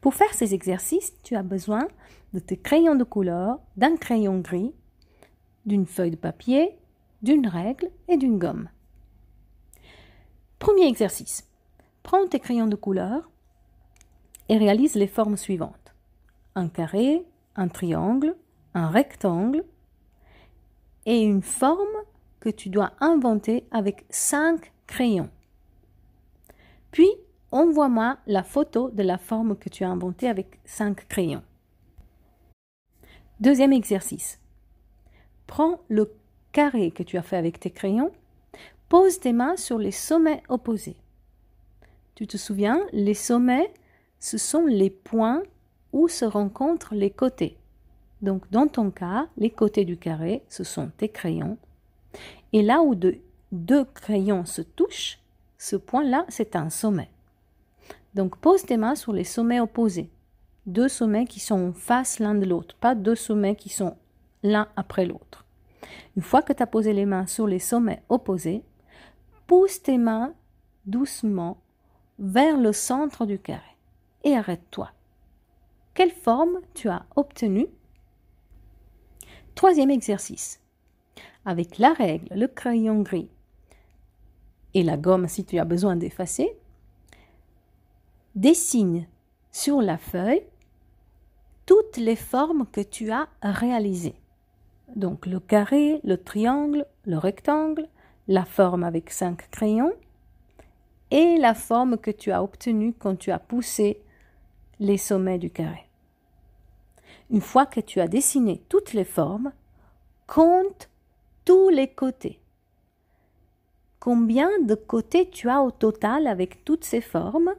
Pour faire ces exercices, tu as besoin de tes crayons de couleur, d'un crayon gris, d'une feuille de papier, d'une règle et d'une gomme. Premier exercice. Prends tes crayons de couleur et réalise les formes suivantes. Un carré, un triangle, un rectangle et une forme que tu dois inventer avec cinq crayons. Puis, envoie-moi la photo de la forme que tu as inventée avec cinq crayons. Deuxième exercice. Prends le carré que tu as fait avec tes crayons, pose tes mains sur les sommets opposés. Tu te souviens, les sommets, ce sont les points où se rencontrent les côtés. Donc dans ton cas, les côtés du carré, ce sont tes crayons. Et là où deux crayons se touchent, ce point-là, c'est un sommet. Donc pose tes mains sur les sommets opposés. Deux sommets qui sont en face l'un de l'autre, pas deux sommets qui sont l'un après l'autre. Une fois que tu as posé les mains sur les sommets opposés, pousse tes mains doucement vers le centre du carré et arrête-toi. Quelle forme tu as obtenue Troisième exercice. Avec la règle, le crayon gris et la gomme si tu as besoin d'effacer, dessine sur la feuille toutes les formes que tu as réalisées. Donc le carré, le triangle, le rectangle, la forme avec cinq crayons et la forme que tu as obtenue quand tu as poussé les sommets du carré. Une fois que tu as dessiné toutes les formes, compte tous les côtés. Combien de côtés tu as au total avec toutes ces formes